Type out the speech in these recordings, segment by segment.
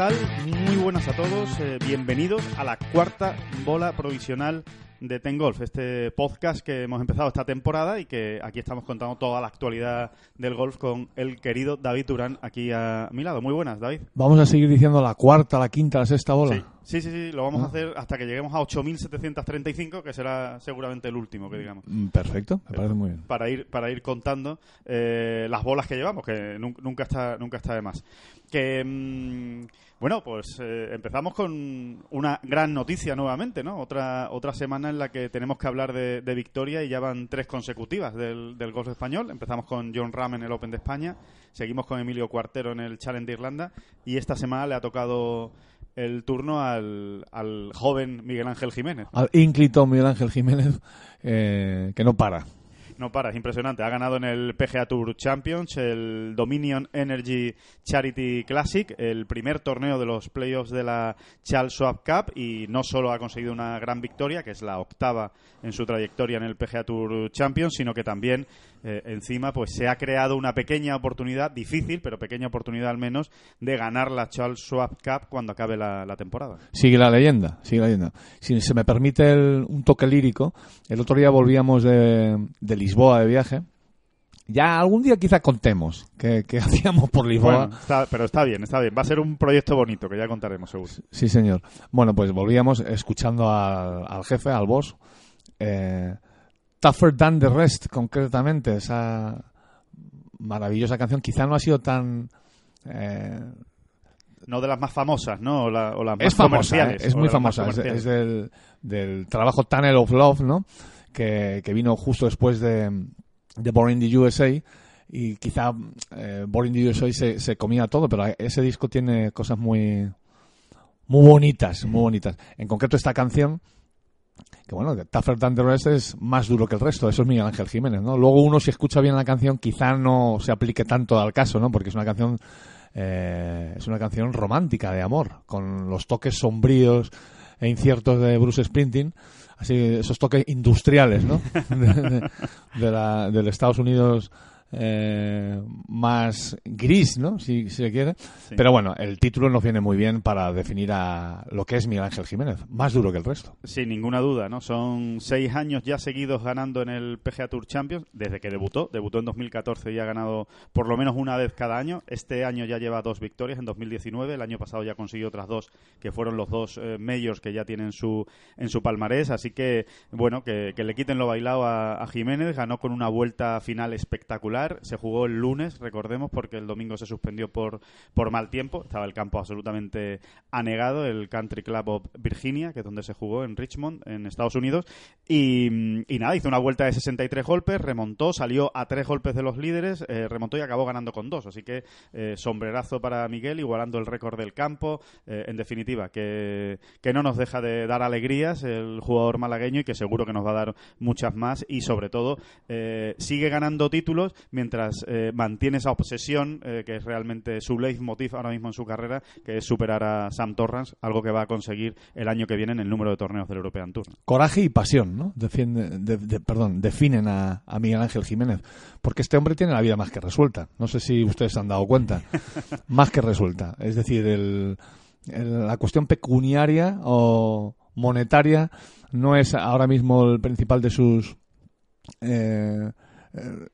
Tal? Muy buenas a todos. eh, bienvenidos a la cuarta bola provisional de Ten Golf, este podcast que hemos empezado esta temporada y que aquí estamos contando toda la actualidad del golf con el querido David Durán aquí a mi lado. Muy buenas, David. Vamos a seguir diciendo la cuarta, la quinta, la sexta bola. Sí, sí, sí, sí, lo vamos a Ah. hacer hasta que lleguemos a 8.735, que será seguramente el último que digamos. Mm, Perfecto, me parece muy bien. para ir para ir contando eh, las bolas que llevamos que nun- nunca está nunca está de más que mm, bueno pues eh, empezamos con una gran noticia nuevamente no otra otra semana en la que tenemos que hablar de, de victoria y ya van tres consecutivas del, del golf español empezamos con John Ram en el Open de España seguimos con Emilio Cuartero en el Challenge de Irlanda y esta semana le ha tocado el turno al, al joven Miguel Ángel Jiménez Al ínclito Miguel Ángel Jiménez, eh, que no para. No para, es impresionante. Ha ganado en el PGA Tour Champions, el Dominion Energy Charity Classic, el primer torneo de los playoffs de la Charles Schwab Cup y no solo ha conseguido una gran victoria, que es la octava en su trayectoria en el PGA Tour Champions, sino que también eh, encima pues se ha creado una pequeña oportunidad, difícil, pero pequeña oportunidad al menos, de ganar la Charles Schwab Cup cuando acabe la, la temporada. Sigue la leyenda, sigue la leyenda. Si se me permite el- un toque lírico, el otro día volvíamos de, de Lisboa de viaje. Ya algún día quizá contemos que, que hacíamos por Lisboa. Bueno, está- pero está bien, está bien. Va a ser un proyecto bonito que ya contaremos seguro. Sí, señor. Bueno, pues volvíamos escuchando al, al jefe, al boss. Eh, Tougher Than the Rest, concretamente. Esa maravillosa canción. Quizá no ha sido tan... eh, No de las más famosas, ¿no? O, la- o las más es famosa. ¿eh? es muy famosa. Es, del, del trabajo Tunnel of Love, ¿no? Que, que vino justo después de, de Born in the USA. Y quizá eh, Born in the USA se, se comía todo, pero ese disco tiene cosas muy, muy bonitas, muy bonitas. En concreto esta canción, que bueno, the Rest es más duro que el resto, eso es Miguel Ángel Jiménez, ¿no? Luego uno si escucha bien la canción quizá no se aplique tanto al caso, ¿no? Porque es una canción eh, es una canción romántica de amor, con los toques sombríos e inciertos de Bruce Springsteen, así esos toques industriales, ¿no? De- de la- del Estados Unidos eh, más gris, ¿no? Si, si se quiere. Sí. Pero bueno, el título nos viene muy bien para definir a lo que es Miguel Ángel Jiménez, más duro que el resto. Sin ninguna duda, ¿no? Son seis años ya seguidos ganando en el PGA Tour Champions desde que debutó. Debutó en 2014 y ha ganado por lo menos una vez cada año. Este año ya lleva dos victorias en 2019. El año pasado ya consiguió otras dos, que fueron los dos eh, majors que ya tienen su, en su palmarés. Así que, bueno, que, que le quiten lo bailado a, a Jiménez. Ganó con una vuelta final espectacular. Se jugó el lunes, recordemos, porque el domingo se suspendió por, por mal tiempo. Estaba el campo absolutamente anegado, el Country Club of Virginia, que es donde se jugó en Richmond, en Estados Unidos. Y, nada, hizo una vuelta de 63 golpes, remontó, salió a tres golpes de los líderes, eh, remontó y acabó ganando con dos. Así que eh, sombrerazo para Miguel, igualando el récord del campo. Eh, en definitiva, que, que no nos deja de dar alegrías el jugador malagueño y que seguro que nos va a dar muchas más. Y sobre todo, sigue ganando títulos mientras eh, mantiene esa obsesión eh, que es realmente su leitmotiv ahora mismo en su carrera, que es superar a Sam Torrance, algo que va a conseguir el año que viene en el número de torneos del European Tour. Coraje y pasión, ¿no? Defiende- de- de- perdón, definen a, a Miguel Ángel Jiménez. Porque este hombre tiene la vida más que resuelta. No sé si ustedes se han dado cuenta. más que resuelta. Es decir, el, el- la cuestión pecuniaria o monetaria no es ahora mismo el principal de sus... eh, eh,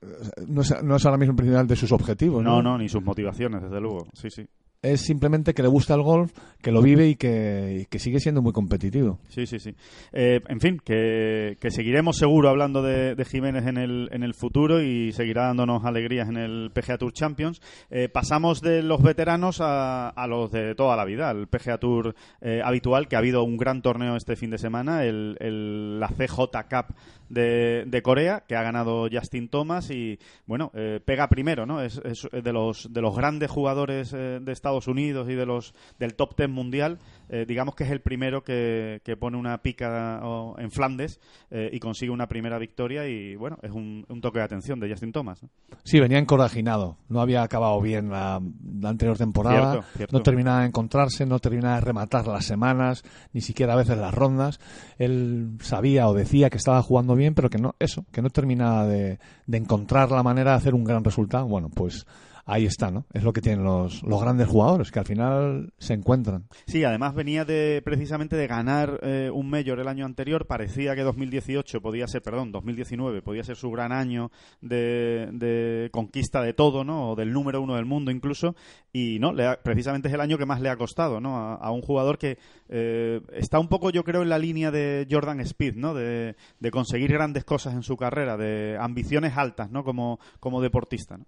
no, es, no es ahora mismo el principal de sus objetivos. No, no, ni sus motivaciones, desde luego. Sí, sí. es simplemente que le gusta el golf, que lo vive y que, y que sigue siendo muy competitivo. Sí, sí, sí. Eh, en fin, que, que seguiremos seguro hablando de, de Jiménez en el, en el futuro y seguirá dándonos alegrías en el PGA Tour Champions. Eh, pasamos de los veteranos a, a los de toda la vida, al PGA Tour eh, habitual, que ha habido un gran torneo este fin de semana, el, el- la CJ Cup de, Corea, que ha ganado Justin Thomas y, bueno, eh, pega primero, ¿no? Es, es de, los, de los grandes jugadores eh, de Estados Unidos y de los del top ten mundial, eh, digamos que es el primero que, que pone una pica en Flandes eh, y consigue una primera victoria y, bueno, es un, un toque de atención de Justin Thomas. ¿no? Sí, venía encorajinado. No había acabado bien la, la anterior temporada. Cierto, cierto. No terminaba de encontrarse, no terminaba de rematar las semanas, ni siquiera a veces las rondas. Él sabía o decía que estaba jugando bien, pero que no, eso, que no terminaba de, de encontrar la manera de hacer un gran resultado. Bueno, pues ahí está, ¿no? Es lo que tienen los, los grandes jugadores, que al final se encuentran. Sí, además venía de precisamente de ganar eh, un Major el año anterior. Parecía que 2018 podía ser, perdón, 2019 podía ser su gran año de, de conquista de todo, ¿no? O del número uno del mundo incluso. Y no, le ha- precisamente es el año que más le ha costado, ¿no? A, a un jugador que eh, está un poco, yo creo, en la línea de Jordan Speed, ¿no? De, de conseguir grandes cosas en su carrera, de ambiciones altas, ¿no? Como, como deportista, ¿no?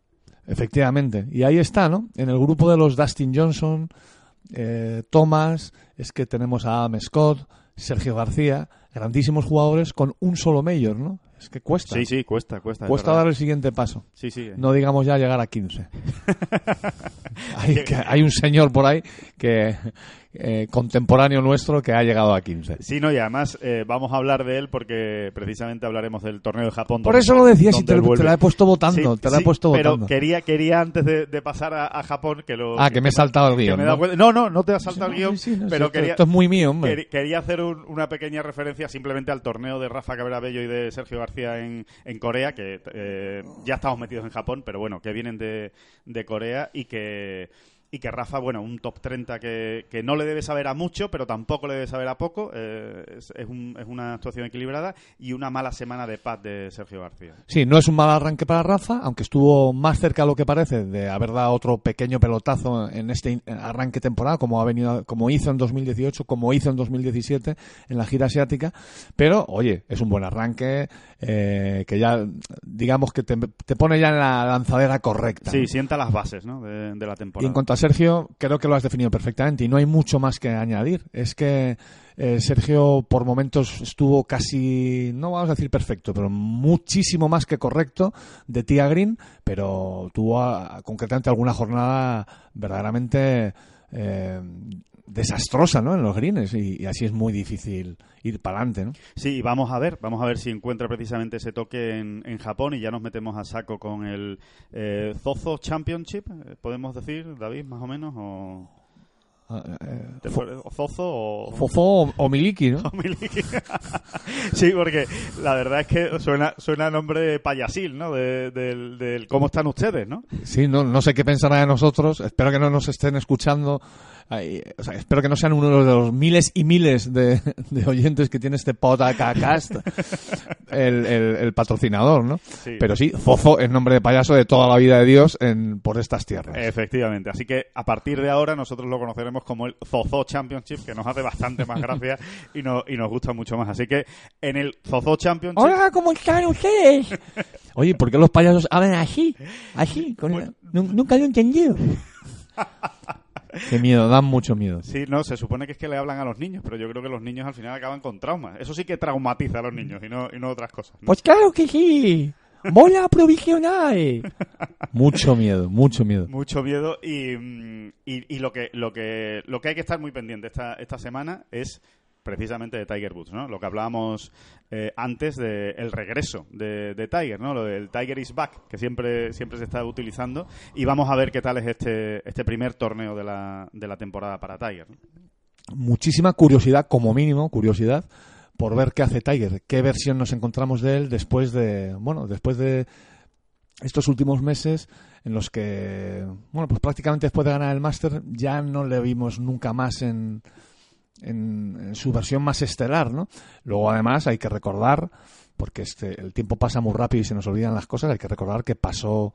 Efectivamente. Y ahí está, ¿no? En el grupo de los Dustin Johnson, eh, Thomas, es que tenemos a Adam Scott, Sergio García, grandísimos jugadores con un solo mayor, ¿no? Es que cuesta. Sí, sí, cuesta, cuesta. es Cuesta dar el siguiente paso. Sí, sí. No digamos ya llegar a 15. hay, que- hay un señor por ahí que eh, contemporáneo nuestro que ha llegado a 15. Sí, no, y además eh, vamos a hablar de él porque precisamente hablaremos del torneo de Japón. Por donde- eso lo decía, si te, te la he puesto votando, Sí, te la he sí, puesto pero votando. quería, quería antes de, de pasar a, a Japón que lo... Ah, que me he saltado el guion, ¿no? No, no, no te has saltado el guion, sí, no, pero quería, esto es muy mío, hombre. quer- quería hacer un- una pequeña referencia simplemente al torneo de Rafa Cabrera Bello y de Sergio García en, en Corea, que eh, ya estamos metidos en Japón, pero bueno, que vienen de, de Corea y que y que Rafa, bueno, un top 30 que, que no le debe saber a mucho, pero tampoco le debe saber a poco. eh, es, es un- es una actuación equilibrada y una mala semana de paz de Sergio García. Sí, no es un mal arranque para Rafa, aunque estuvo más cerca de lo que parece de haber dado otro pequeño pelotazo en este arranque temporada, como ha venido, como hizo en 2018, como hizo en 2017 en la gira asiática. Pero, oye, es un buen arranque eh, que ya, digamos que te, te pone ya en la lanzadera correcta. Sí, sienta las bases ¿no? de, de la Y temporada. en cuanto a Sergio, creo que lo has definido perfectamente y no hay mucho más que añadir. Es que eh, Sergio por momentos estuvo casi, no vamos a decir perfecto, pero muchísimo más que correcto de Tia Green, pero tuvo ah, concretamente alguna jornada verdaderamente eh, desastrosa ¿no? en los greens y, así es muy difícil ir para adelante. ¿no? Sí, vamos a ver, vamos a ver si encuentra precisamente ese toque en, Japón y ya nos metemos a saco con el eh, Zozo Championship, podemos decir, David, más o menos, o, eh, ¿te Fo- pare- o Zozo o... Fofo o- o Miliki, ¿no? o Miliki. sí, porque la verdad es que suena, suena nombre payasil, ¿no? De- del, del cómo están ustedes, ¿no? Sí, no, no sé qué pensará de nosotros. Espero que no nos estén escuchando. Ay, o sea, espero que no sean uno de los miles y miles de, de oyentes que tiene este podcast el, el, el patrocinador, ¿no? Sí. Pero sí, Fofo es nombre de payaso de toda la vida de Dios en, por estas tierras. Efectivamente, así que a partir de ahora nosotros lo conoceremos como el Zozo Championship, que nos hace bastante más gracia y, no, y nos gusta mucho más. Así que en el Zozo Championship... Hola, ¿cómo están ustedes? Oye, ¿por qué los payasos Hablan así, así, con la- Nu- nunca lo he entendido. Qué miedo, dan mucho miedo. Sí, no, se supone que es que le hablan a los niños, pero yo creo que los niños al final acaban con traumas. Eso sí que traumatiza a los niños y no, y no otras cosas. ¿no? Pues claro que sí. Bola provisional. Mucho miedo, mucho miedo. Mucho miedo y, mm, y, y lo que lo que lo que hay que estar muy pendiente esta, esta semana es precisamente de Tiger Woods, ¿no? Lo que hablábamos eh, antes del el regreso de, de Tiger, ¿no? Lo del Tiger is back, que siempre siempre se está utilizando y vamos a ver qué tal es este este primer torneo de la, de la temporada para Tiger. ¿no? muchísima curiosidad, como mínimo, curiosidad, por ver qué hace Tiger, qué versión nos encontramos de él después de, bueno, después de estos últimos meses en los que, bueno, pues prácticamente después de ganar el Master ya no le vimos nunca más en, en, en su versión más estelar, ¿no? Luego además hay que recordar, porque este, el tiempo pasa muy rápido y se nos olvidan las cosas, hay que recordar que pasó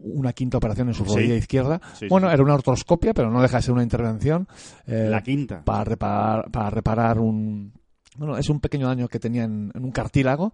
una quinta operación en su Sí. rodilla izquierda. Sí, bueno, sí. era una artroscopia, pero no deja de ser una intervención. eh, La quinta. Para reparar, para reparar un. Bueno, es un pequeño daño que tenía en, en un cartílago.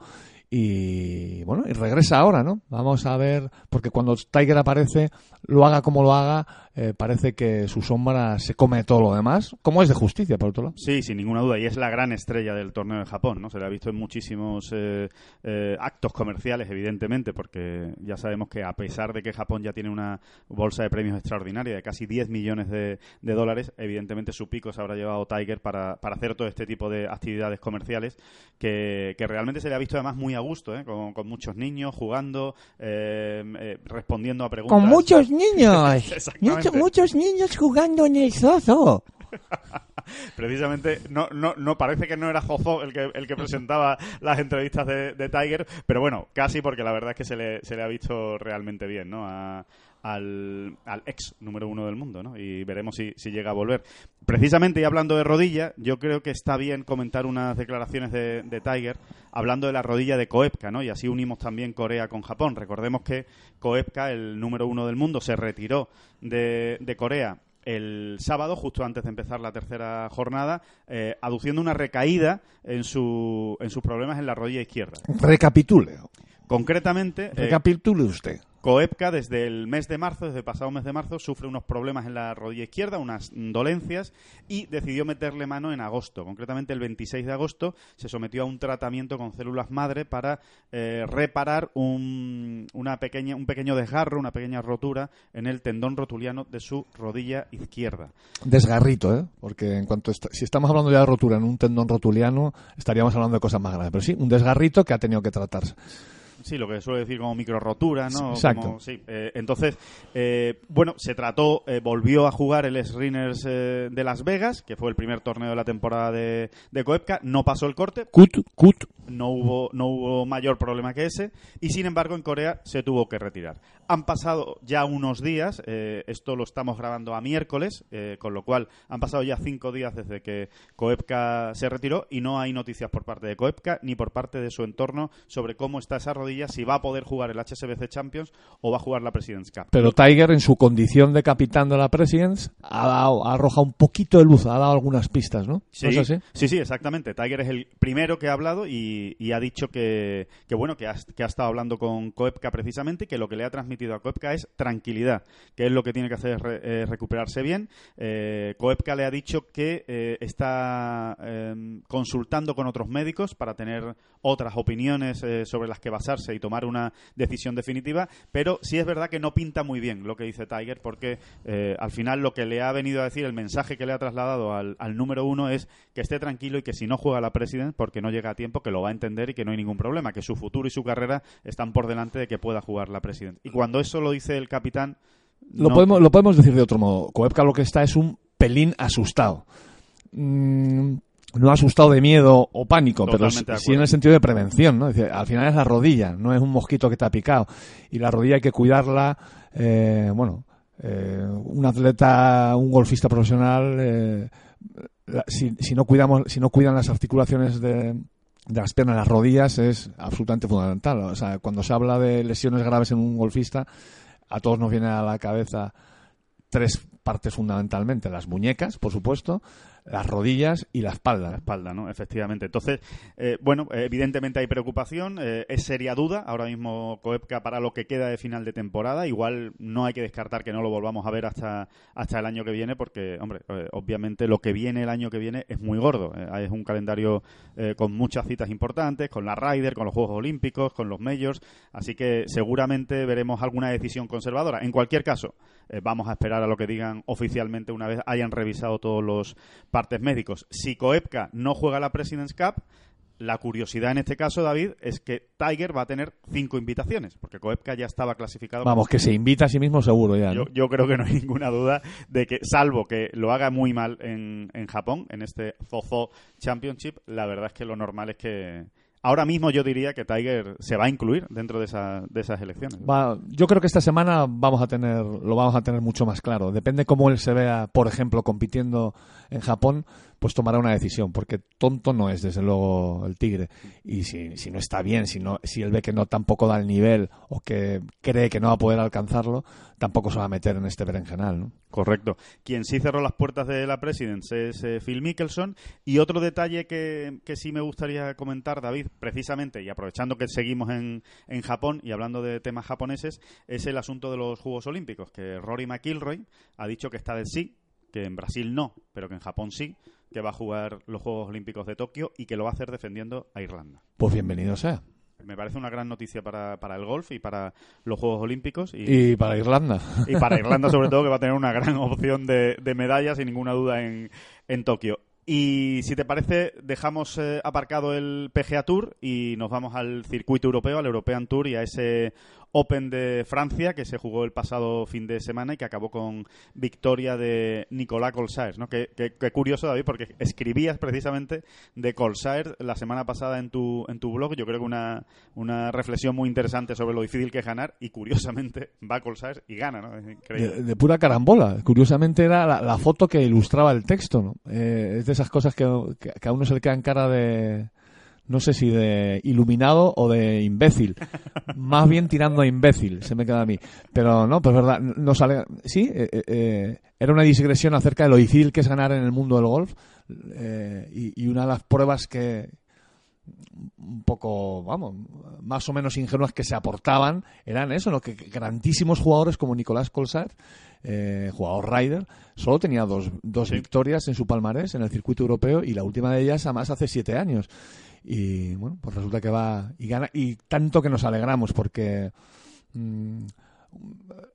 Y bueno, y regresa ahora, ¿no? Vamos a ver, porque cuando Tiger aparece, lo haga como lo haga, eh, parece que su sombra se come todo lo demás, como es de justicia, por otro lado. Sí, sin ninguna duda. Y es la gran estrella del torneo de Japón, ¿no? Se le ha visto en muchísimos eh, eh, actos comerciales, evidentemente, porque ya sabemos que a pesar de que Japón ya tiene una bolsa de premios extraordinaria de casi 10 millones de, de dólares, evidentemente su pico se habrá llevado Tiger para, para hacer todo este tipo de actividades comerciales que, que realmente se le ha visto además muy a gusto, ¿eh? con, con muchos niños jugando, eh, eh, respondiendo a preguntas. Con muchos niños. Exactamente. Muchos, muchos niños jugando en el zozo. Precisamente, no, no, no parece que no era Jozo el que, el que presentaba las entrevistas de, de Tiger, pero bueno, casi porque la verdad es que se le, se le ha visto realmente bien, ¿no? A- al, al ex número uno del mundo, ¿no? Y veremos si, si llega a volver. Precisamente, y hablando de rodilla, yo creo que está bien comentar unas declaraciones de, de Tiger hablando de la rodilla de Koepka, ¿no? Y así unimos también Corea con Japón. Recordemos que Koepka, el número uno del mundo, se retiró de, de Corea el sábado, justo antes de empezar la tercera jornada, eh, aduciendo una recaída en, su, en sus problemas en la rodilla izquierda. Recapitule. Concretamente, eh, Recapitule usted. Koepka desde el mes de marzo, desde el pasado mes de marzo, sufre unos problemas en la rodilla izquierda, unas dolencias, y decidió meterle mano en agosto. Concretamente el 26 de agosto se sometió a un tratamiento con células madre para eh, reparar un, una pequeña, un pequeño desgarro, una pequeña rotura en el tendón rotuliano de su rodilla izquierda. Desgarrito, ¿eh? Porque en cuanto si estamos hablando ya de rotura en un tendón rotuliano, estaríamos hablando de cosas más graves. Pero sí, un desgarrito que ha tenido que tratarse. Sí, lo que suele decir como micro rotura, ¿no? Exacto. Como- sí. Eh, entonces, eh, bueno, se trató, eh, volvió a jugar el Sriners eh, de Las Vegas, que fue el primer torneo de la temporada de, de Koepka, no pasó el corte, Cut, cut. no hubo, no hubo mayor problema que ese, y sin embargo en Corea se tuvo que retirar. Han pasado ya unos días, eh, esto lo estamos grabando a miércoles, eh, con lo cual han pasado ya cinco días desde que Koepka se retiró y no hay noticias por parte de Koepka ni por parte de su entorno sobre cómo está esa rodilla, si va a poder jugar el HSBC Champions o va a jugar la President's Cup. Pero Tiger, en su condición de capitán de la Presidents, ha, dado, ha arrojado un poquito de luz, ha dado algunas pistas, ¿no? Sí, ¿No es así? sí, sí, exactamente. Tiger es el primero que ha hablado y, y ha dicho que, que bueno, que ha, que ha estado hablando con Koepka precisamente y que lo que le ha transmitido a Koepka es tranquilidad, que es lo que tiene que hacer eh, recuperarse bien. Eh, Koepka le ha dicho que eh, está eh, consultando con otros médicos para tener otras opiniones eh, sobre las que basarse y tomar una decisión definitiva, pero sí es verdad que no pinta muy bien lo que dice Tiger porque eh, al final lo que le ha venido a decir, el mensaje que le ha trasladado al, al número uno es que esté tranquilo y que si no juega la President porque no llega a tiempo, que lo va a entender y que no hay ningún problema, que su futuro y su carrera están por delante de que pueda jugar la President. Y cuando eso lo dice el capitán... Lo, no- podemos, lo podemos decir de otro modo. Koepka lo que está es un pelín asustado. Mm, no asustado de miedo o pánico, pero Totalmente sí en el sentido de prevención. ¿no? Al final es la rodilla, no es un mosquito que te ha picado. Y la rodilla hay que cuidarla. eh, bueno, eh, un atleta, un golfista profesional, eh, la- si, si no cuidamos, si no cuidan las articulaciones de, de las piernas, las rodillas, es absolutamente fundamental. O sea, cuando se habla de lesiones graves en un golfista, a todos nos viene a la cabeza tres partes fundamentalmente. Las muñecas, por supuesto, las rodillas y la la espalda. espalda, ¿no? Efectivamente. Entonces, eh, bueno, evidentemente hay preocupación, eh, es seria duda ahora mismo Koepka para lo que queda de final de temporada. Igual no hay que descartar que no lo volvamos a ver hasta, hasta el año que viene, porque, hombre, eh, obviamente lo que viene el año que viene es muy gordo. Es un calendario con muchas citas importantes, con la Ryder, con los Juegos Olímpicos, con los Majors, así que seguramente veremos alguna decisión conservadora. En cualquier caso, vamos a esperar a lo que digan oficialmente una vez hayan revisado todos los partes médicos. Si Koepka no juega la President's Cup, la curiosidad en este caso, David, es que Tiger va a tener cinco invitaciones, porque Koepka ya estaba clasificado. Vamos, que se invita a sí mismo seguro ya. ¿no? Yo, yo creo que no hay ninguna duda de que, salvo que lo haga muy mal en, en Japón, en este Zozo Championship, la verdad es que lo normal es que ahora mismo yo diría que Tiger se va a incluir dentro de, esa- de esas elecciones. Va- yo creo que esta semana vamos a tener, lo vamos a tener mucho más claro. Depende cómo él se vea, por ejemplo, compitiendo en Japón, pues tomará una decisión, porque tonto no es, desde luego, el Tigre. Y si, si no está bien, si, no, si él ve que no tampoco da el nivel o que cree que no va a poder alcanzarlo, tampoco se va a meter en este berenjenal, ¿no? Correcto. Quien sí cerró las puertas de la Presidence es eh, Phil Mickelson. Y otro detalle que, que sí me gustaría comentar, David, precisamente, y aprovechando que seguimos en, en Japón y hablando de temas japoneses, es el asunto de los Juegos Olímpicos, que Rory McIlroy ha dicho que está de sí, que en Brasil no, pero que en Japón sí, que va a jugar los Juegos Olímpicos de Tokio y que lo va a hacer defendiendo a Irlanda. Pues bienvenido sea. Me parece una gran noticia para, para el golf y para los Juegos Olímpicos. Y, Y para Irlanda. y para Irlanda, sobre todo, que va a tener una gran opción de, de medallas, sin ninguna duda, en, en Tokio. Y si te parece, dejamos eh, aparcado el PGA Tour y nos vamos al circuito europeo, al European Tour y a ese Open de Francia que se jugó el pasado fin de semana y que acabó con victoria de Nicolas Colsaer. ¿no? Qué, curioso, David, porque escribías precisamente de Colsaer la semana pasada en tu, en tu blog. Yo creo que una, una reflexión muy interesante sobre lo difícil que es ganar y curiosamente va Colsaer y gana. ¿no? De, pura carambola. Curiosamente era la, foto que ilustraba el texto, ¿no? Eh, es de esas cosas que, que- que a uno se le queda en cara de... No sé si de iluminado o de imbécil. Más bien tirando a imbécil, se me queda a mí. Pero no, pues verdad, no sale... Sí, eh, eh, eh, era una digresión acerca de lo difícil que es ganar en el mundo del golf. eh, y, una de las pruebas que, un poco, vamos, más o menos ingenuas que se aportaban eran eso, ¿no? que grandísimos jugadores como Nicolás Colsart, eh, jugador Ryder, solo tenía dos, dos Sí. victorias en su palmarés en el circuito europeo y la última de ellas además hace siete años. Y bueno, pues resulta que va y gana y tanto que nos alegramos porque mm,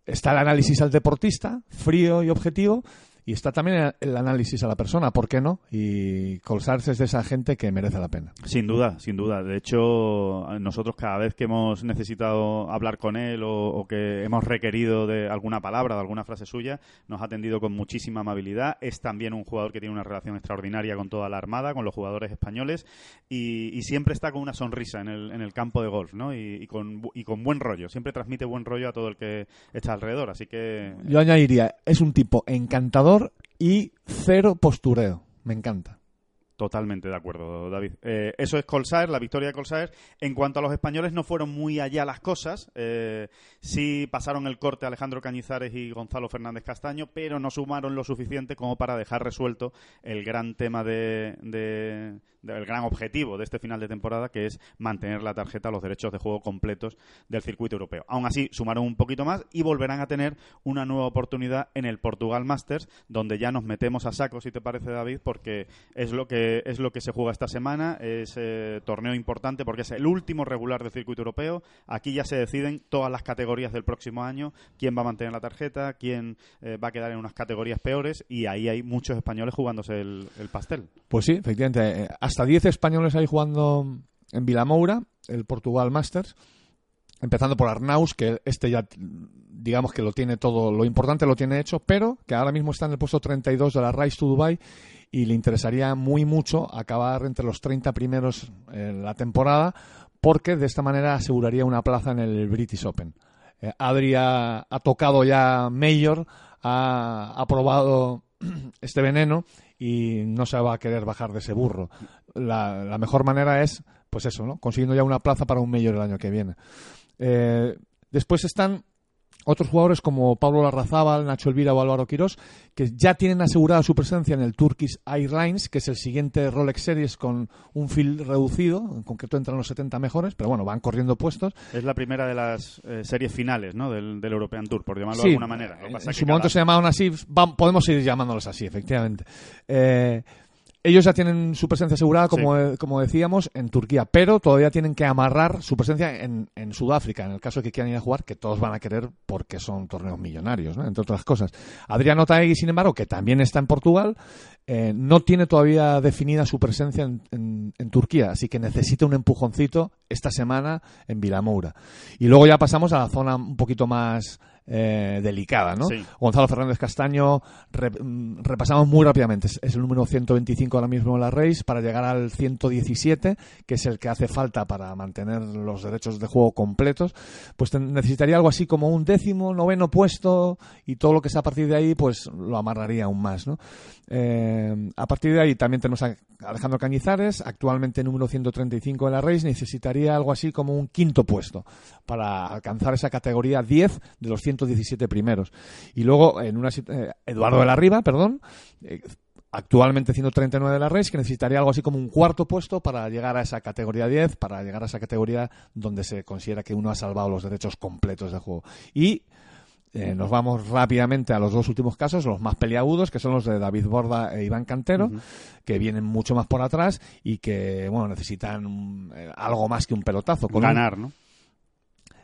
está el análisis al deportista, frío y objetivo, y está también el análisis a la persona, ¿por qué no? Y Colsars es de esa gente que merece la pena. Sin duda, sin duda. De hecho, nosotros cada vez que hemos necesitado hablar con él o, o que hemos requerido de alguna palabra, de alguna frase suya, nos ha atendido con muchísima amabilidad. Es también un jugador que tiene una relación extraordinaria con toda la Armada, con los jugadores españoles y, y siempre está con una sonrisa en el, en el campo de golf, ¿no? Y, y con, y con buen rollo. Siempre transmite buen rollo a todo el que está alrededor. Así que Yo añadiría, es un tipo encantador y cero postureo. Me encanta. Totalmente de acuerdo, David. Eh, eso es Colsaer, la victoria de Colsaer. En cuanto a los españoles, no fueron muy allá las cosas. Eh, sí pasaron el corte Alejandro Cañizares y Gonzalo Fernández Castaño, pero no sumaron lo suficiente como para dejar resuelto el gran tema de, de- de- el gran objetivo de este final de temporada, que es mantener la tarjeta, los derechos de juego completos del circuito europeo. Aún así, sumaron un poquito más y volverán a tener una nueva oportunidad en el Portugal Masters, donde ya nos metemos a saco, si te parece, David, porque es lo que es lo que se juega esta semana, es eh, torneo importante porque es el último regular del circuito europeo. Aquí ya se deciden todas las categorías del próximo año, quién va a mantener la tarjeta, quién eh, va a quedar en unas categorías peores y ahí hay muchos españoles jugándose el, el pastel. Pues sí, efectivamente. eh, Hasta 10 españoles ahí jugando en Vilamoura, el Portugal Masters. Empezando por Arnaus, que este ya, digamos que lo tiene todo, lo importante lo tiene hecho, pero que ahora mismo está en el puesto 32 de la Rise to Dubai y le interesaría muy mucho acabar entre los 30 primeros en la temporada, porque de esta manera aseguraría una plaza en el British Open. Eh, ha tocado ya Mayor, ha, ha probado este veneno y no se va a querer bajar de ese burro. La, la mejor manera es, pues eso, ¿no? Consiguiendo ya una plaza para un Mayor el año que viene. Eh, después están otros jugadores como Pablo Larrazábal, Nacho Elvira o Álvaro Quirós, que ya tienen asegurada su presencia en el Turkish Airlines, que es el siguiente Rolex Series con un field reducido, en concreto entran los 70 mejores, pero bueno, van corriendo puestos. Es la primera de las eh, series finales ¿no? del, del European Tour, por llamarlo Sí, de alguna manera. En su que momento cada- se llamaban así, podemos seguir llamándolos así, efectivamente. Eh, ellos ya tienen su presencia asegurada, como, como decíamos, en Turquía, pero todavía tienen que amarrar su presencia en, en Sudáfrica, en el caso de que quieran ir a jugar, que todos van a querer porque son torneos millonarios, ¿no? entre otras cosas. Adriano Taegui, sin embargo, que también está en Portugal, eh, no tiene todavía definida su presencia en, en- en Turquía, así que necesita un empujoncito esta semana en Vilamoura. Y luego ya pasamos a la zona un poquito más eh, delicada, ¿no? Sí. Gonzalo Fernández Castaño, re- mm, repasamos muy rápidamente, es, es el número 125 ahora mismo en la race para llegar al 117, que es el que hace falta para mantener los derechos de juego completos, pues te- necesitaría algo así como un décimo, noveno puesto y todo lo que sea a partir de ahí, pues lo amarraría aún más, ¿no? Eh, a partir de ahí también tenemos a Alejandro Cañizares, actualmente número 135 en la race, necesitaría algo así como un quinto puesto para alcanzar esa categoría 10 de los 117 primeros. Y luego, en una eh, Eduardo de la Riva, perdón, eh, actualmente 139 de la race, que necesitaría algo así como un cuarto puesto para llegar a esa categoría 10, para llegar a esa categoría donde se considera que uno ha salvado los derechos completos de juego. Y eh, nos vamos rápidamente a los dos últimos casos, los más peliagudos, que son los de David Borda e Iván Cantero, que vienen mucho más por atrás y que, bueno, necesitan eh, algo más que un pelotazo. Con un- Ganar, ¿no?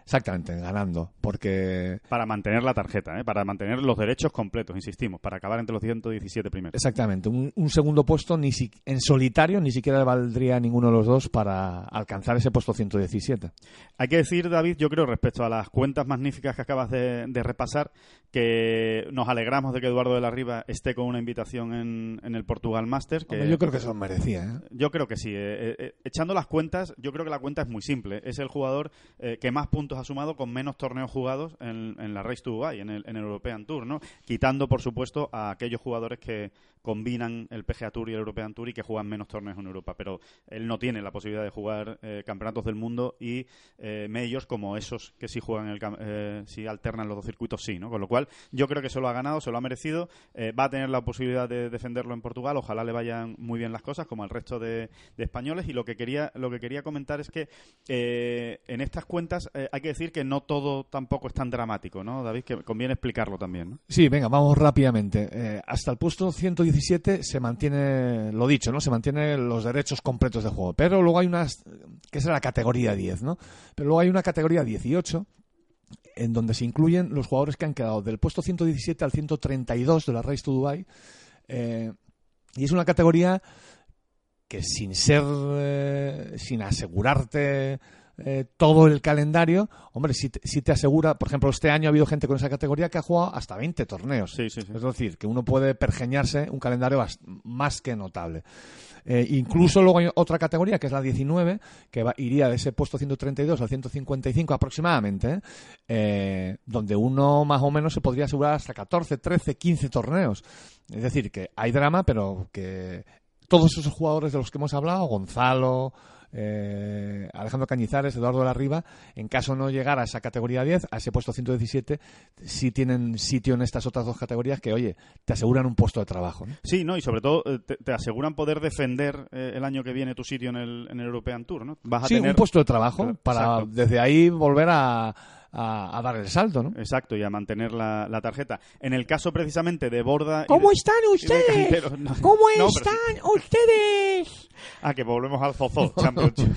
Exactamente, ganando. Porque Para mantener la tarjeta, ¿eh? para mantener los derechos completos, insistimos, para acabar entre los 117 primeros. Exactamente, un, un segundo puesto ni si- en solitario ni siquiera le valdría a ninguno de los dos para alcanzar ese puesto 117. Hay que decir, David, yo creo, respecto a las cuentas magníficas que acabas de, de repasar, que nos alegramos de que Eduardo de la Riva esté con una invitación en, en el Portugal Masters. Que Hombre, yo creo que eso merecía. ¿eh? Yo creo que sí. eh, eh, echando las cuentas, yo creo que la cuenta es muy simple. Es el jugador eh, que más puntos ha sumado con menos torneos jugados en, en la Race to Dubai, en el, en el European Tour, ¿no? Quitando, por supuesto, a aquellos jugadores que combinan el PGA Tour y el European Tour y que juegan menos torneos en Europa. Pero él no tiene la posibilidad de jugar eh, campeonatos del mundo y eh, medios como esos que sí juegan el eh, si alternan los dos circuitos, sí, ¿no? Con lo cual, yo creo que se lo ha ganado, se lo ha merecido. eh, va a tener la posibilidad de defenderlo en Portugal. Ojalá le vayan muy bien las cosas, como al resto de, españoles. Y lo que quería, lo que quería comentar es que eh, en estas cuentas hay que decir que no todo tampoco es tan dramático, ¿no, David? Que conviene explicarlo también. Sí, venga, vamos rápidamente. Hasta el puesto 117 se mantiene, lo dicho, ¿no? Se mantienen los derechos completos de juego. Pero luego hay unas, que es la categoría 10, ¿no? Pero luego hay una categoría 18 en donde se incluyen los jugadores que han quedado del puesto 117 al 132 de la Race to Dubai. Eh, y es una categoría que sin ser, eh, sin asegurarte eh, todo el calendario, hombre, si te, sí te asegura, por ejemplo, este año ha habido gente con esa categoría que ha jugado hasta 20 torneos. Sí, sí, sí. Es decir, que uno puede pergeñarse un calendario más que notable. Eh, incluso luego hay otra categoría, que es la 19, que va- iría de ese puesto 132 al 155 aproximadamente. Eh, donde uno más o menos se podría asegurar hasta 14, 13, 15 torneos. Es decir, que hay drama, pero que todos esos jugadores de los que hemos hablado, Gonzalo, eh, Alejandro Cañizares, Eduardo de la Riva, en caso no llegar a esa categoría 10, a ese puesto 117, sí tienen sitio en estas otras dos categorías que, oye, te aseguran un puesto de trabajo. ¿no? Sí, no, y sobre todo eh, te, te aseguran poder defender eh, el año que viene tu sitio en el, en el European Tour, ¿no? Vas a Sí, tener... un puesto de trabajo para exacto. desde ahí volver a, a- a dar el salto, ¿no? Exacto, y a mantener la, la tarjeta. En el caso precisamente de Borda... ¿Cómo de- están ustedes? No. ¿Cómo No, pero sí. están ustedes? Ah, que volvemos al Zozo Championship.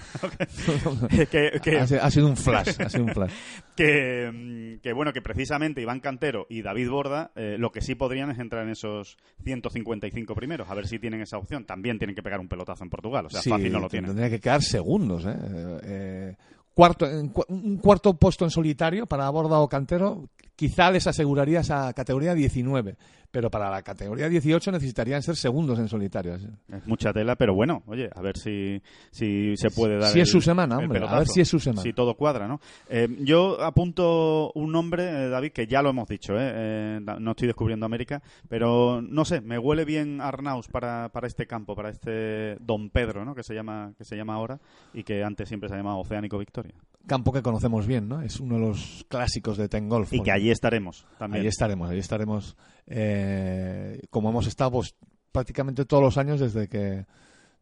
Que, que- Ha, sido- ha sido un flash, ha sido un flash. que, mm, que, bueno, que precisamente Iván Cantero y David Borda eh, lo que sí podrían es entrar en esos 155 primeros, a ver si tienen esa opción. También tienen que pegar un pelotazo en Portugal, o sea, Sí, fácil no lo tienen. Tendría que quedar segundos, ¿eh? Eh, eh, cuarto, un cuarto puesto en solitario para Borda o Cantero quizá les aseguraría esa categoría 19, pero para la categoría 18 necesitarían ser segundos en solitario. Es mucha tela, pero bueno, oye, a ver si, si se puede dar. Si es su semana, hombre, a ver si es su semana. Si todo cuadra, ¿no? Eh, yo apunto un nombre, eh, David, que ya lo hemos dicho, ¿eh? Eh, no estoy descubriendo América, pero no sé, me huele bien Arnaus para, para este campo, para este Don Pedro, ¿no? Que se llama que se llama ahora y que antes siempre se ha llamado Oceánico Victoria. Campo que conocemos bien, ¿no? Es uno de los clásicos de Ten Golf. Y que allí estaremos también. Ahí estaremos, ahí estaremos eh, como hemos estado pues, prácticamente todos los años desde que,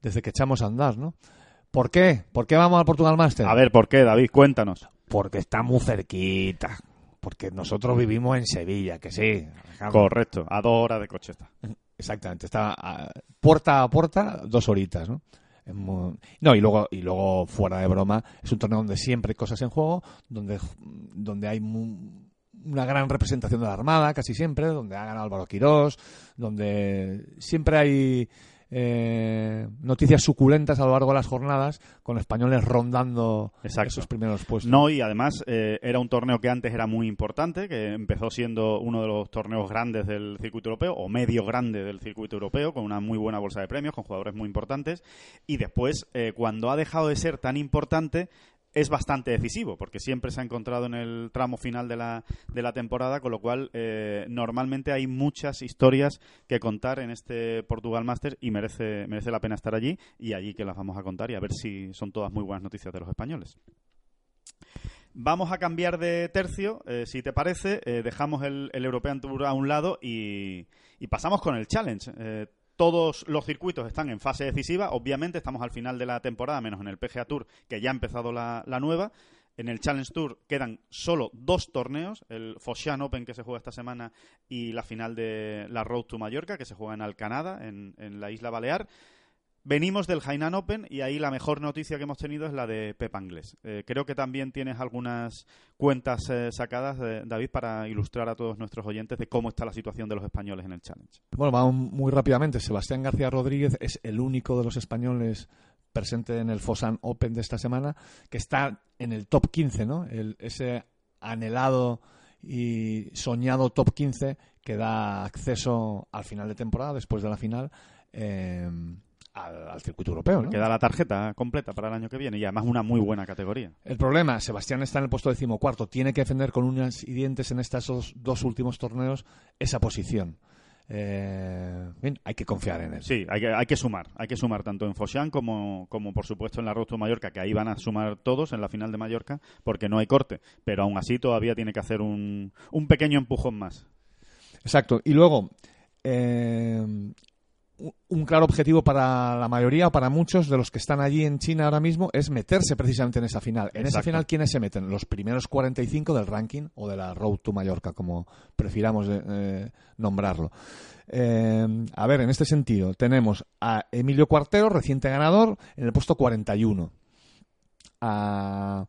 desde que echamos a andar, ¿no? ¿Por qué? ¿Por qué vamos al Portugal Master? A ver, ¿por qué, David? Cuéntanos. Porque está muy cerquita. Porque nosotros vivimos en Sevilla, que sí. Correcto, a dos horas de coche está. Exactamente, está a- puerta a puerta dos horitas, ¿no? No, y luego, y luego, fuera de broma, es un torneo donde siempre hay cosas en juego, donde, donde hay una gran representación de la Armada, casi siempre, donde ha ganado Álvaro Quirós, donde siempre hay eh, noticias suculentas a lo largo de las jornadas, con españoles rondando Exacto. esos primeros puestos. No, y además eh, era un torneo que antes era muy importante, que empezó siendo uno de los torneos grandes del circuito europeo, o medio grande del circuito europeo, con una muy buena bolsa de premios, con jugadores muy importantes, y después, eh, cuando ha dejado de ser tan importante, es bastante decisivo, porque siempre se ha encontrado en el tramo final de la, de la temporada, con lo cual eh, normalmente hay muchas historias que contar en este Portugal Master y merece, merece la pena estar allí y allí que las vamos a contar y a ver si son todas muy buenas noticias de los españoles. Vamos a cambiar de tercio, eh, si te parece, eh, dejamos el, el European Tour a un lado y, y pasamos con el Challenge. Todos los circuitos están en fase decisiva. Obviamente estamos al final de la temporada, menos en el PGA Tour, que ya ha empezado la, nueva. En el Challenge Tour quedan solo dos torneos, el Foshan Open que se juega esta semana y la final de la Road to Mallorca que se juega en Alcanada, en la isla Balear. Venimos del Hainan Open y ahí la mejor noticia que hemos tenido es la de Pep Anglés. Eh, creo que también tienes algunas cuentas eh, sacadas, eh, David, para ilustrar a todos nuestros oyentes de cómo está la situación de los españoles en el Challenge. Bueno, vamos muy rápidamente. Sebastián García Rodríguez es el único de los españoles presente en el Fosan Open de esta semana que está en el top 15, ¿no? El- ese anhelado y soñado top 15 que da acceso al final de temporada, después de la final, eh, al, al circuito europeo, ¿no? Queda la tarjeta completa para el año que viene y además una muy buena categoría. El problema, Sebastián está en el puesto decimocuarto, tiene que defender con uñas y dientes en estos dos, dos últimos torneos esa posición. Eh, bien, hay que confiar en él. Sí, hay que, hay que sumar. Hay que sumar tanto en Foshan como, como, por supuesto, en la Road to Mallorca, que ahí van a sumar todos en la final de Mallorca, porque no hay corte. Pero aún así todavía tiene que hacer un, un pequeño empujón más. Exacto. Y luego, eh, un- claro objetivo para la mayoría o para muchos de los que están allí en China ahora mismo es meterse precisamente en esa final. En esa final, ¿quiénes se meten? Los primeros 45 del ranking o de la Road to Mallorca, como prefiramos eh, eh, nombrarlo. Eh, a ver, en este sentido, tenemos a Emilio Cuartero, reciente ganador, en el puesto 41. A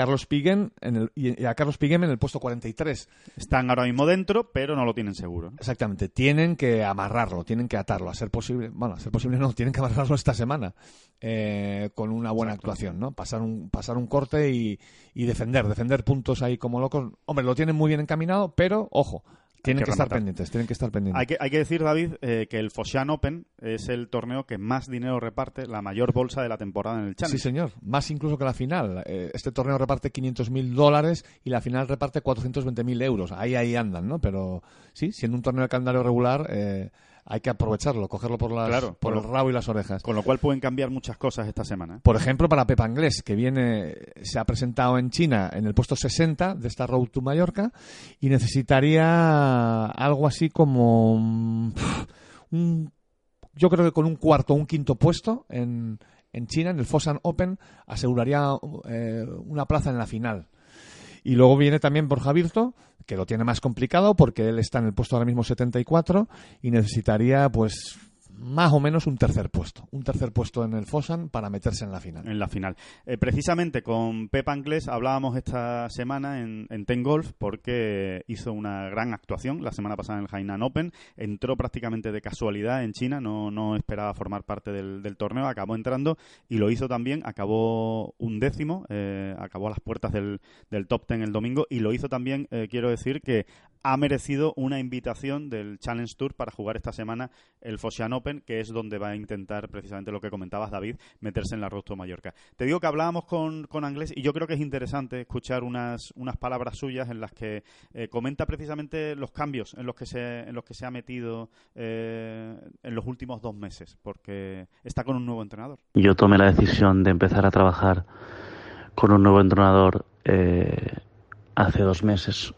Carlos Piguén en el, y a Carlos Piguén en el puesto 43. Están ahora mismo dentro, pero no lo tienen seguro. Exactamente, tienen que amarrarlo, tienen que atarlo, a ser posible, bueno, a ser posible no, tienen que amarrarlo esta semana eh, con una buena actuación, ¿no? Pasar un, pasar un corte y, y defender, defender puntos ahí como locos. Hombre, lo tienen muy bien encaminado, pero ojo, tienen que que, estar pendientes, tienen que estar pendientes. Hay que, hay que decir, David, eh, que el Foshan Open es el torneo que más dinero reparte, la mayor bolsa de la temporada en el Challenge. Sí, señor, más incluso que la final. Eh, Este torneo reparte 500.000 dólares y la final reparte 420.000 euros. Ahí, ahí andan, ¿no? Pero sí, siendo un torneo de calendario regular, eh, hay que aprovecharlo, cogerlo por, las, Claro, por por el rabo y las orejas. Con lo cual pueden cambiar muchas cosas esta semana. ¿eh? Por ejemplo, para Pepa Anglés, que viene, se ha presentado en China en el puesto 60 de esta Road to Mallorca y necesitaría algo así como mm, un, yo creo que con un cuarto o un quinto puesto en, en China, en el Fosan Open, aseguraría eh, una plaza en la final. Y luego viene también Borja Virto, que lo tiene más complicado porque él está en el puesto ahora mismo 74 y necesitaría pues más o menos un tercer puesto. Un tercer puesto en el Fosan para meterse en la final. en la final. Eh, precisamente con Pep Anglés hablábamos esta semana en, en Ten Golf porque hizo una gran actuación la semana pasada en el Hainan Open. Entró prácticamente de casualidad en China, no, no esperaba formar parte del, del torneo, acabó entrando y lo hizo también. Acabó un décimo, eh, acabó a las puertas del, del top ten el domingo y lo hizo también, eh, quiero decir, que ha merecido una invitación del Challenge Tour para jugar esta semana el Foshan Open, que es donde va a intentar precisamente lo que comentabas, David, meterse en la Road to Mallorca. Te digo que hablábamos con, con Anglés y yo creo que es interesante escuchar unas, unas palabras suyas en las que eh, comenta precisamente los cambios en los que se, en los que se ha metido eh, en los últimos dos meses, porque está con un nuevo entrenador. Yo tomé la decisión de empezar a trabajar con un nuevo entrenador eh, hace dos meses.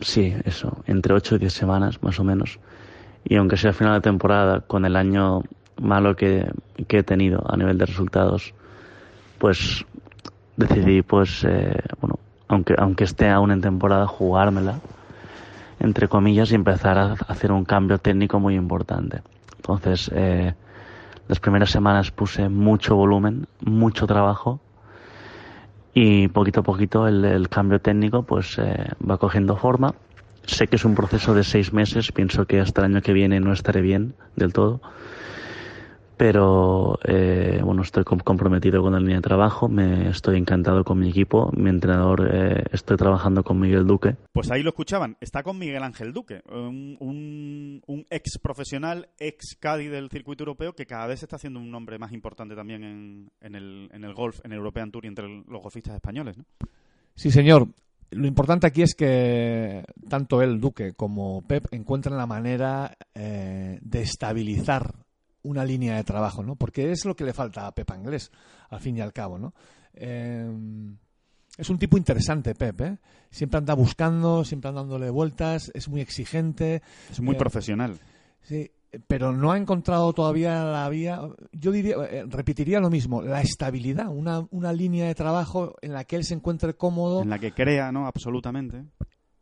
Sí, eso, entre 8 y 10 semanas más o menos. Y aunque sea final de temporada, con el año malo que, que he tenido a nivel de resultados, pues decidí, pues, eh, bueno, aunque, aunque esté aún en temporada, jugármela, entre comillas, y empezar a hacer un cambio técnico muy importante. Entonces, eh, las primeras semanas puse mucho volumen, mucho trabajo y poquito a poquito el, el cambio técnico pues eh, va cogiendo forma. Sé que es un proceso de seis meses, pienso que hasta el año que viene no estaré bien del todo, pero eh, bueno, estoy com- comprometido con la línea de trabajo, me estoy encantado con mi equipo, mi entrenador, eh, estoy trabajando con Miguel Duque. Pues ahí lo escuchaban. Está con Miguel Ángel Duque, un, un, un ex profesional, ex Cádiz del circuito europeo, que cada vez está haciendo un nombre más importante también en, en, el, en el golf, en el European Tour y entre los golfistas españoles. ¿no? Sí, señor. Lo importante aquí es que tanto él, Duque, como Pep encuentran la manera eh, de estabilizar una línea de trabajo, ¿no? Porque es lo que le falta a Pep Anglés, al fin y al cabo, ¿no? Eh, es un tipo interesante, Pep, ¿eh? Siempre anda buscando, siempre anda dándole vueltas, es muy exigente. Es muy Eh, profesional. Sí, pero no ha encontrado todavía la vía. Yo diría, eh, repetiría lo mismo, la estabilidad, una, una línea de trabajo en la que él se encuentre cómodo. En la que crea, ¿no? Absolutamente.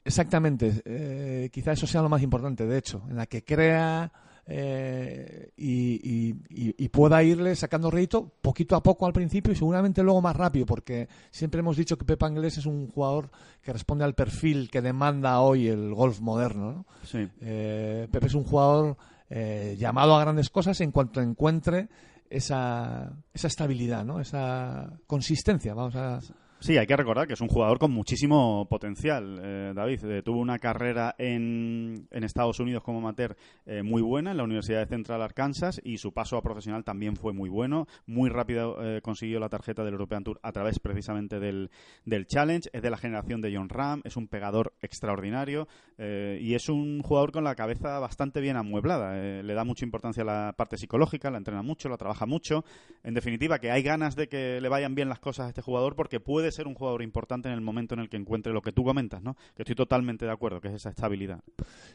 Exactamente, eh, quizá eso sea lo más importante, de hecho, en la que crea eh, y, y- pueda irle sacando rédito poquito a poco al principio y seguramente luego más rápido, porque siempre hemos dicho que Pepa Anglés es un jugador que responde al perfil que demanda hoy el golf moderno. ¿no? Sí. Eh, Pepe es un jugador eh, llamado a grandes cosas en cuanto encuentre esa, esa estabilidad, ¿no? esa consistencia. Vamos a. Sí, hay que recordar que es un jugador con muchísimo potencial, eh, David. Eh, tuvo una carrera en, en Estados Unidos como amateur eh, muy buena en la Universidad de Central Arkansas y su paso a profesional también fue muy bueno. Muy rápido eh, consiguió la tarjeta del European Tour a través precisamente del, del Challenge. Es de la generación de John Ram, es un pegador extraordinario y es un jugador con la cabeza bastante bien amueblada. Le da mucha importancia a la parte psicológica, la entrena mucho, la trabaja mucho. En definitiva, que hay ganas de que le vayan bien las cosas a este jugador porque puede ser un jugador importante en el momento en el que encuentre lo que tú comentas, ¿no? Que estoy totalmente de acuerdo, que es esa estabilidad.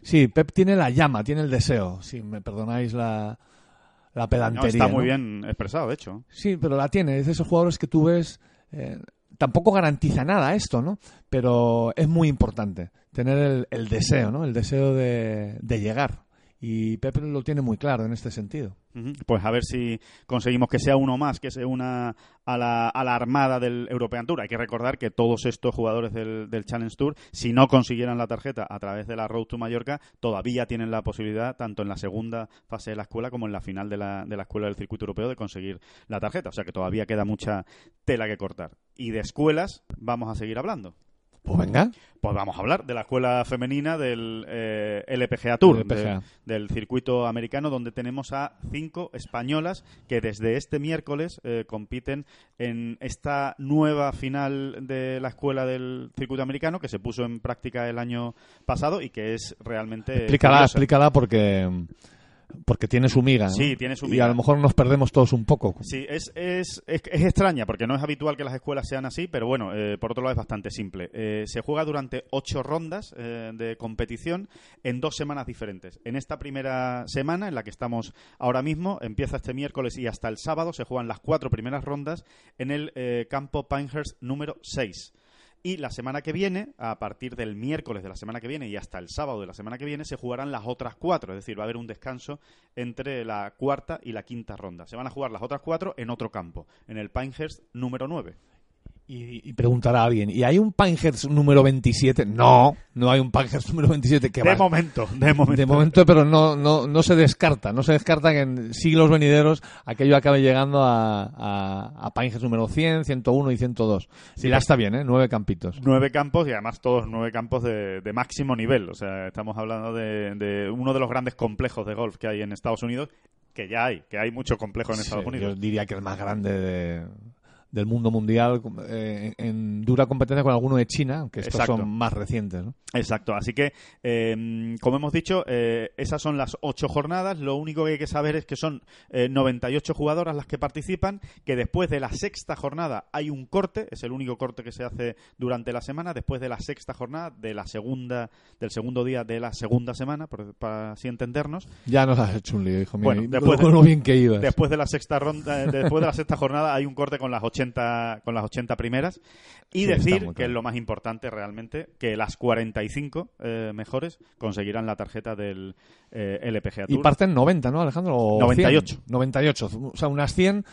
Sí, Pep tiene la llama, tiene el deseo, si me perdonáis la, la No, pedantería. está muy ¿no? bien expresado, de hecho. Sí, pero la tiene, es de esos jugadores que tú ves. eh, tampoco garantiza nada esto, ¿no? Pero es muy importante tener el, el deseo, ¿no? El deseo de, de llegar. Y Pep lo tiene muy claro en este sentido. Pues a ver si conseguimos que sea uno más, que se una a la, a la armada del European Tour. Hay que recordar que todos estos jugadores del, Challenge Tour, si no consiguieran la tarjeta a través de la Road to Mallorca, todavía tienen la posibilidad, tanto en la segunda fase de la escuela como en la final de la escuela del circuito europeo, de conseguir la tarjeta. O sea que todavía queda mucha tela que cortar. Y de escuelas vamos a seguir hablando. Pues venga. Pues vamos a hablar de la escuela femenina del eh, LPGA Tour, LPGA. de- del circuito americano, donde tenemos a cinco españolas que desde este miércoles eh, compiten en esta nueva final de la escuela del circuito americano que se puso en práctica el año pasado y que es realmente. Explícala, curiosa. explícala porque, porque tiene su miga. Sí, tiene su Y miga. a lo mejor nos perdemos todos un poco. Sí, es, es, es, es extraña porque no es habitual que las escuelas sean así, pero bueno, eh, por otro lado es bastante simple. Eh, se juega durante ocho rondas eh, de competición en dos semanas diferentes. En esta primera semana, en la que estamos ahora mismo, empieza este miércoles y hasta el sábado se juegan las cuatro primeras rondas en el campo Pinehurst número 6. Y la semana que viene, a partir del miércoles de la semana que viene y hasta el sábado de la semana que viene, se jugarán las otras cuatro. Es decir, va a haber un descanso entre la cuarta y la quinta ronda. Se van a jugar las otras cuatro en otro campo, en el Pinehurst número 9. Y, y preguntará a alguien, ¿y hay un Pinehurst número 27? No, no hay un Pinehurst número 27 que De va- momento, de momento. De momento, pero no, no, no se descarta. No se descarta que en siglos venideros aquello acabe llegando a, a, a número 100, 101 y 102. Sí, ya pues- está bien, ¿eh? Nueve campitos. Nueve campos y además todos nueve campos de, de máximo nivel. O sea, estamos hablando de, de uno de los grandes complejos de golf que hay en Estados Unidos, que ya hay, que hay mucho complejo en Estados Sí, Unidos. Yo diría que el más grande de- del mundo mundial eh, en dura competencia con alguno de China, aunque estos Exacto. son más recientes. ¿no? Exacto, así que, eh, como hemos dicho, eh, esas son las ocho jornadas. Lo único que hay que saber es que son eh, 98 jugadoras las que participan, que después de la sexta jornada hay un corte, es el único corte que se hace durante la semana, después de la sexta jornada, de la segunda, del segundo día de la segunda semana, por- para así entendernos. Ya nos has hecho un lío, hijo mío. Bueno, después de- bien que ibas. Después de la sexta ronda, eh, después de la sexta jornada hay un corte con las 80 con las 80 primeras y Sí, decir que es lo más importante realmente que las 45 eh, mejores conseguirán la tarjeta del eh, LPGA Y Tour. parten 90, ¿no, Alejandro? O 98. 100. 98. O sea, unas 100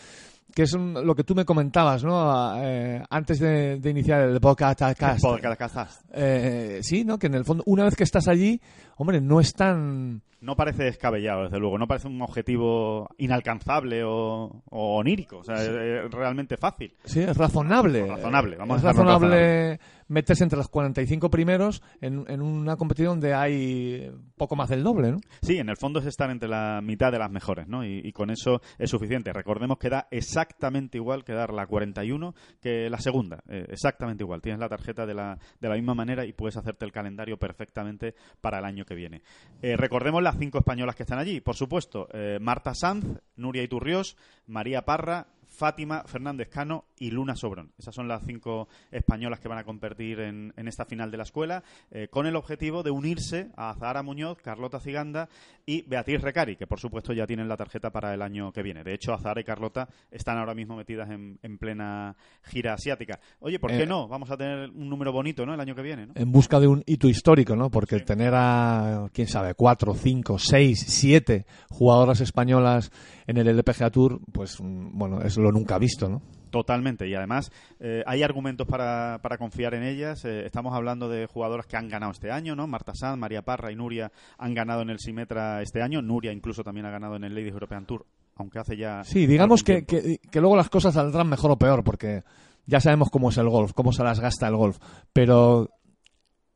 que es un- lo que tú me comentabas, ¿no? Eh, antes de, de iniciar el podcast. Podcast. Eh, sí, ¿no? Que en el fondo, una vez que estás allí, hombre, no es tan... No parece descabellado, desde luego. No parece un objetivo inalcanzable o, o onírico. O sea, es, es realmente fácil. Sí, es razonable. Razonable, vamos es a dejarlo razonable meterse entre los 45 primeros en, en una competición donde hay poco más del doble, ¿no? Sí, en el fondo es estar entre la mitad de las mejores, ¿no? Y, y con eso es suficiente. Recordemos que da exactamente igual que dar la 41 que la segunda. Eh, exactamente igual. Tienes la tarjeta de la, de la misma manera y puedes hacerte el calendario perfectamente para el año que viene. Eh, recordemos cinco españolas que están allí. Por supuesto, eh, Marta Sanz, Nuria Iturriós, María Parra, Fátima Fernández Cano y Luna Sobrón. Esas son las cinco españolas que van a competir en, en esta final de la escuela, eh, con el objetivo de unirse a Zahara Muñoz, Carlota Ciganda y Beatriz Recari, que por supuesto ya tienen la tarjeta para el año que viene. De hecho, Azahara y Carlota están ahora mismo metidas en, en plena gira asiática. Oye, ¿por qué Eh, no? Vamos a tener un número bonito, ¿no? El año que viene, ¿no? En busca de un hito histórico, ¿no? Porque Sí. tener a, quién sabe, cuatro, cinco, seis, siete jugadoras españolas en el LPGA Tour, pues, mm, bueno, es lo nunca visto, ¿no? Totalmente. Y además eh, hay argumentos para, para confiar en ellas. Eh, estamos hablando de jugadoras que han ganado este año, ¿no? Marta Sanz, María Parra y Nuria han ganado en el Simetra este año. Nuria incluso también ha ganado en el Ladies European Tour, aunque hace ya... Sí, digamos que, que, que luego las cosas saldrán mejor o peor, porque ya sabemos cómo es el golf, cómo se las gasta el golf. Pero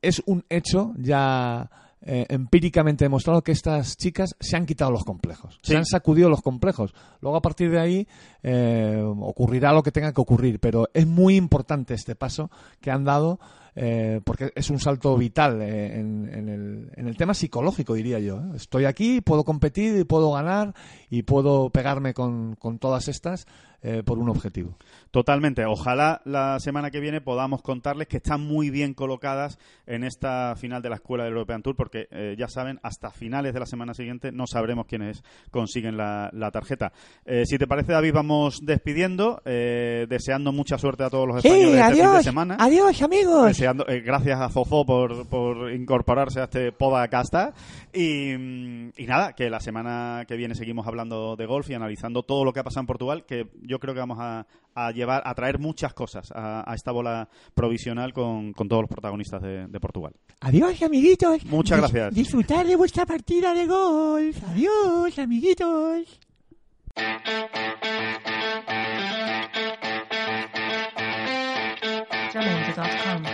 es un hecho ya eh, empíricamente demostrado que estas chicas se han quitado los complejos, Sí. se han sacudido los complejos. Luego a partir de ahí eh, ocurrirá lo que tenga que ocurrir, pero es muy importante este paso que han dado. eh, porque es un salto vital eh, en, en el, en el tema psicológico, diría yo. Estoy aquí, puedo competir y puedo ganar y puedo pegarme con, con todas estas eh, por un objetivo. Totalmente. Ojalá la semana que viene podamos contarles que están muy bien colocadas en esta final de la Escuela del European Tour, porque eh, ya saben, hasta finales de la semana siguiente no sabremos quiénes consiguen la, la tarjeta. Eh, si te parece, David, vamos despidiendo, eh, deseando mucha suerte a todos los españoles Sí, este fin de adiós, semana. adiós amigos. Deseando, eh, gracias a Zozo por, por incorporarse a este podcast. Y, y nada, que la semana que viene seguimos hablando de golf y analizando todo lo que ha pasado en Portugal, que yo creo que vamos a, llevar, a traer muchas cosas a, esta bola provisional con, todos los protagonistas de, Portugal. Adiós, amiguitos. Muchas gracias. Disfrutar de vuestra partida de golf. Adiós, amiguitos. Germans.com